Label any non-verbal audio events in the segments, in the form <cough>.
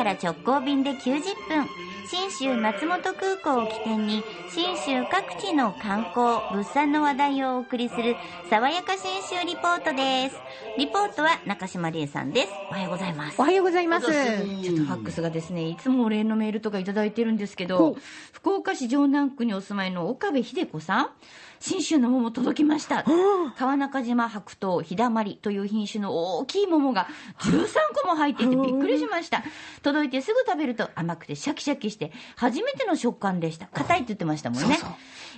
から直行便で90分。信州松本空港を起点に信州各地の観光物産の話題をお送りする爽やか信州リポートです。リポートは中島理恵さんです。おはようございます。おはようございます。ちょっとファックスがですねいつもお礼のメールとかいただいてるんですけほどう。福岡市城南区にお住まいの岡部秀子さん信州の桃届きました。川中島白桃ひだまりという品種の大きい桃が13個も入っていてびっくりしました。届いてすぐ食べると甘くてシャキシャキして初めての食感でした。硬いって言ってましたもんね。そ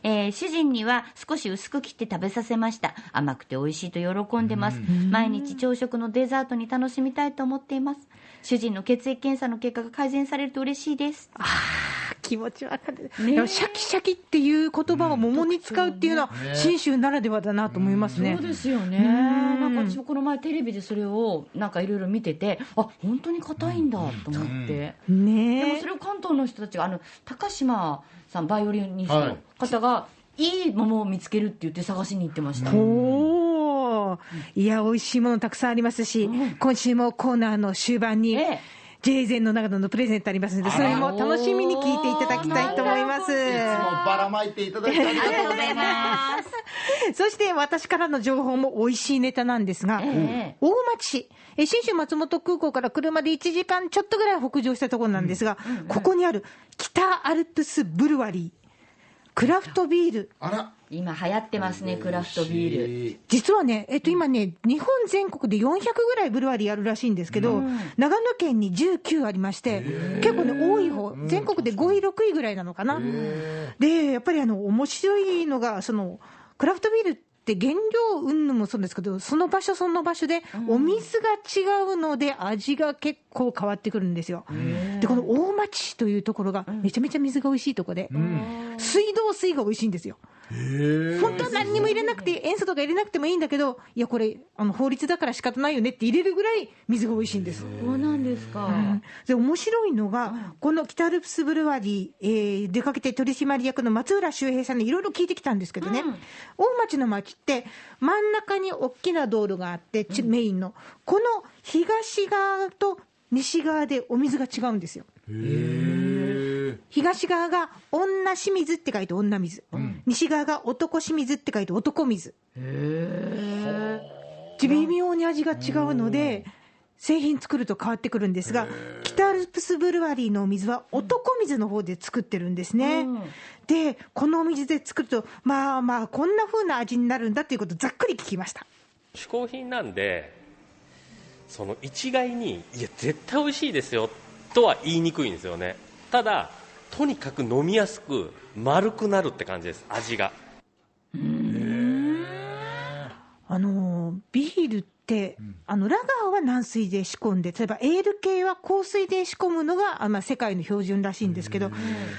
えー主人には少し薄く切って食べさせました。甘くて美味しいと喜んでます。毎日朝食のデザートに楽しみたいと思っています。主人の血液検査の結果が改善されると嬉しいです。あー気持ちわかる、ね。シャキシャキっていう言葉を桃に使うっていうのは、信州ならではだなと思いますね。そうですよね。ん。なんか私もこの前テレビでそれをなんかいろいろ見ててあ本当に硬いんだと思って、でもねそれを関東の人たちがあの高島さんバイオリニストの方が、い、い桃を見つけるって言って探しに行ってました、え。おーいや、美味しいものたくさんありますし、今週もコーナーの終盤に、ええ J ゼンの長野のプレゼントありますので、それも楽しみに聞いていただきたいと思います。いつもばらまいていただきありがとうございます。そして私からの情報も美味しいネタなんですが、ええ大町市、え信州松本空港から車で1時間ちょっとぐらい北上したところなんですが、ここにある北アルプスブルワリー、クラフトビール、あら。今流行ってますねクラフトビール。ル。実はね、えっと、今ね、日本全国で400ぐらいブルワリーあるらしいんですけど、長野県に19ありまして、結構ね、多い方、全国で5位、6位ぐらいなのかな。で、やっぱりあの、面白いのが、その、クラフトビールって原料云々もそうですけど、その場所その場所で、お水が違うので、味が結構変わってくるんですよ。で、この大町市というところが、めちゃめちゃ水が美味しいところで、水道水が美味しいんですよ。本当は何にも入れなくて、塩素とか入れなくてもいいんだけど、いや、これ、あの法律だから仕方ないよねって入れるぐらい水が美味しいんです。そうなんですか、で面白いのが、この北アルプスブルワリー、えー出かけて取締役の松浦修平さんにいろいろ聞いてきたんですけどね、大町の町って、真ん中に大きな道路があって、ちメインの、この東側と西側でお水が違うんですよ。東側が女清水って書いて女水、西側が男清水って書いて男水。微妙に味が違うので、製品作ると変わってくるんですが、北アルプスブルワリーのお水は男水の方で作ってるんですね。で、このお水で作ると、まあまあ、こんな風な味になるんだっていうことをざっくり聞きました。嗜好品なんでその一概にいや絶対美味しいですよとは言いにくいんですよね。ただとにかく飲みやすく丸くなるって感じです味が。あのビールって、あのラガーは軟水で仕込んで、例えばエール系は硬水で仕込むのが、あまあ、世界の標準らしいんですけど、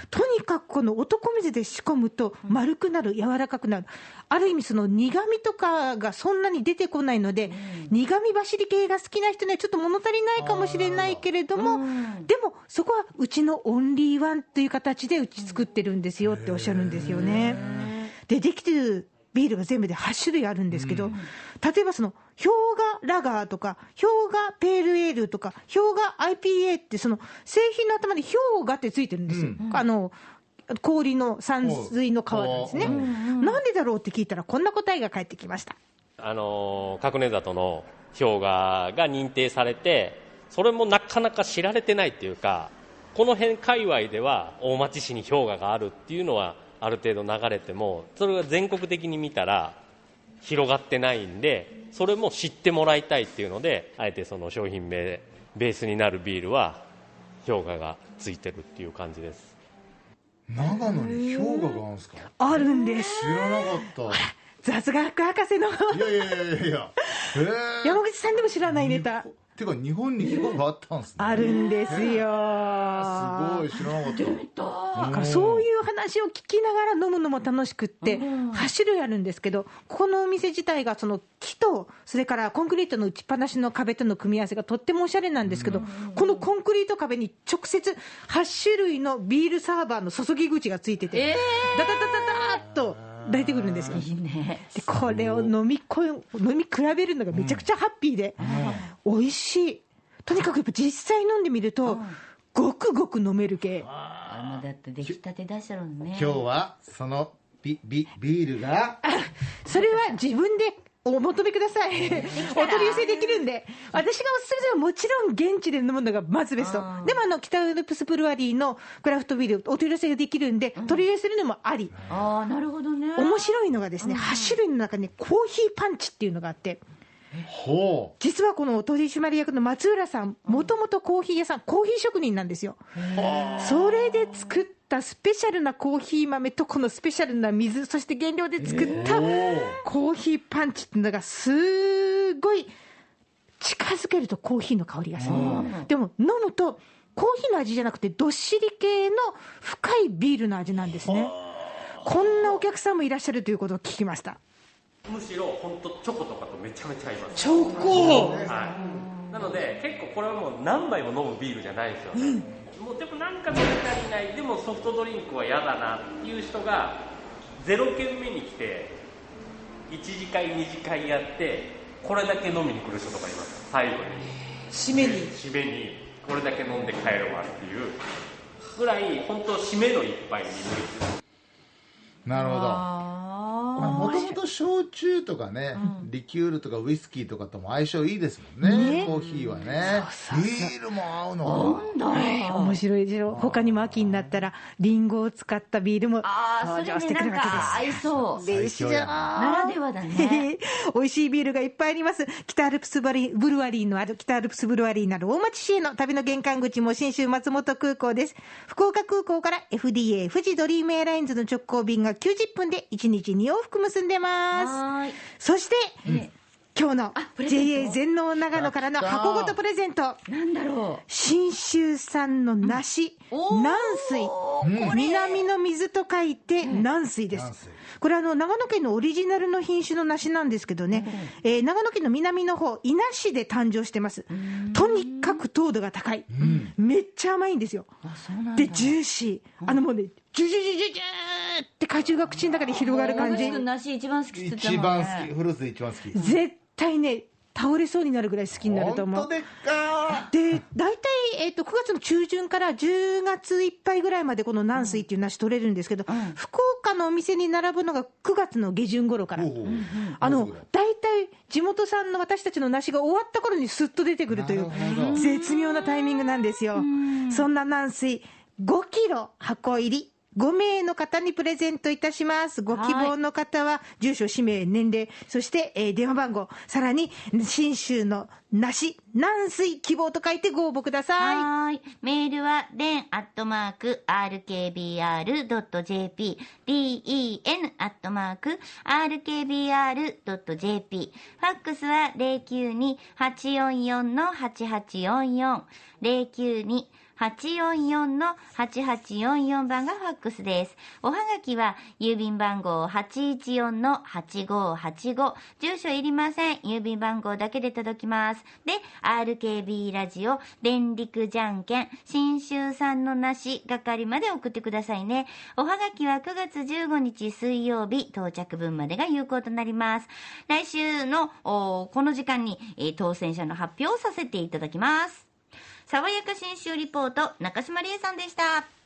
とにかくこの男水で仕込むと丸くなる、柔らかくなる、ある意味、その苦味とかがそんなに出てこないので、苦味走り系が好きな人にはちょっと物足りないかもしれないけれども、でもそこはうちのオンリーワンという形でうち作ってるんですよっておっしゃるんですよね。で、できてるビールが全部で8種類あるんですけど、例えばその、氷河ラガーとか、氷河ペールエールとか、氷河 IPA って、その、製品の頭に氷河ってついてるんですよ。あの、氷の山水の川なんですね。なんでだろうって聞いたら、こんな答えが返ってきました。あの角根里の氷河が認定されてそれもなかなか知られてないっていうかこの辺界隈では大町市に氷河があるっていうのはある程度流れてもそれが全国的に見たら広がってないんでそれも知ってもらいたいっていうのであえてその商品名ベースになるビールは氷河がついてるっていう感じです長野に氷河があるんですか？あるんです。知らなかっ <laughs> 雑学博士のた。いやいやいやいやえ。<laughs> 山口さんでも知らないネタ。てか日本に氷河があったんですね。あるんですよ。すごい知らなかった。だからそういう話を聞きながら飲むのも楽しくって、8種類あるんですけど、ここのお店自体がその木と、それからコンクリートの打ちっぱなしの壁との組み合わせがとってもおしゃれなんですけど、このコンクリート壁に直接8種類のビールサーバーの注ぎ口がついてて、ダダダダダーっと出てくるんですよ。いいね。でこれを飲みこ飲み比べるのがめちゃくちゃハッピーで、美味しい。とにかくやっぱ実際飲んでみると、ごくごく飲める系。あもうだって出来たて出したのね。今日はそのビビビールが。<laughs> それは自分でお求めください。お取り寄せできるんで。私がおすすめするのはもちろん現地で飲むのがまずベスト。でもあの、北アルプスブルワリーのクラフトビール、お取り寄せができるんで、取り入れするのもあり。ああなるほどね。面白いのがですね、8種類の中にコーヒーパンチっていうのがあって、ほ実はこの取締役の松浦さん、もともとコーヒー屋さん、コーヒー職人なんですよ。それで作ったスペシャルなコーヒー豆とこのスペシャルな水、そして原料で作ったコーヒーパンチっていうのがすごい近づけるとコーヒーの香りがする。でも飲むとコーヒーの味じゃなくてどっしり系の深いビールの味なんですね。こんなお客さんもいらっしゃるということを聞きました。むしろ本当チョコとかとめちゃめちゃ合います。チョコ。はい、なので結構これはもう何杯も飲むビールじゃないですよ。ね、もうでもなんか飲み足りない。でもソフトドリンクは嫌だなっていう人が0軒目に来て1次会2次会やってこれだけ飲みに来る人とかいます。最後に。締めに。締めに。これだけ飲んで帰るわっていうぐらい本当締めの一杯になる。ほど。あもともと焼酎とかね、リキュールとかウイスキーとかとも相性いいですもんねね。コーヒーはね。ビールも合うの。ーな面白いでしょ。他にも秋になったらリンゴを使ったビールもああ登場しそれねてくるわけなんか合いそう。最強やな。らではだね。<laughs> 美味しいビールがいっぱいあります。北アルプスブルブルワリーのある、北アルプスブルワリーのある大町市への旅の玄関口も新州松本空港です。福岡空港から FDA 富士ドリームエアラインズの直行便が90分で1日2往復結んでます。そして、今日の JA 全農長野からの箱ごとプレゼント。なんだろ信州産の梨、南水。南の水と書いて南水です。これあの長野県のオリジナルの品種の梨なんですけどね、えー長野県の南の方伊那市で誕生してます。とにかく糖度が高い。めっちゃ甘いんですよ。でジューシー。あのもうねジュジュジュジュジューって果汁が口の中に広がる感じ。梨一番好き一番ね好きフルーツで一番好き絶対ね倒れそうになるぐらい好きになると思う。本当。でっか？で大体、えっと9月の中旬から10月いっぱいぐらいまでこの軟水っていう梨取れるんですけど、福岡のお店に並ぶのが9月の下旬頃から、おうあの大体地元産の私たちの梨が終わった頃にすっと出てくるという絶妙なタイミングなんですよ。そんな軟水5キロ箱入り5名の方にプレゼントいたします。ご希望の方は、住所、氏名、年齢、そして、えー電話番号、さらに、信州の梨、軟水、希望と書いてご応募ください。はい。メールは、den アットマーク、rkbr.jp、den アットマーク、rkbr.jp。ファックスは092-844-8844。092 844-8844番がファックスです。おはがきは、郵便番号814-8585。住所いりません。郵便番号だけで届きます。で、RKB ラジオ、電力じゃんけん、新州産の梨係まで送ってくださいね。おはがきは9月15日水曜日到着分までが有効となります。来週の、この時間に、えー当選者の発表をさせていただきます。爽やか新州リポート、中島理恵さんでした。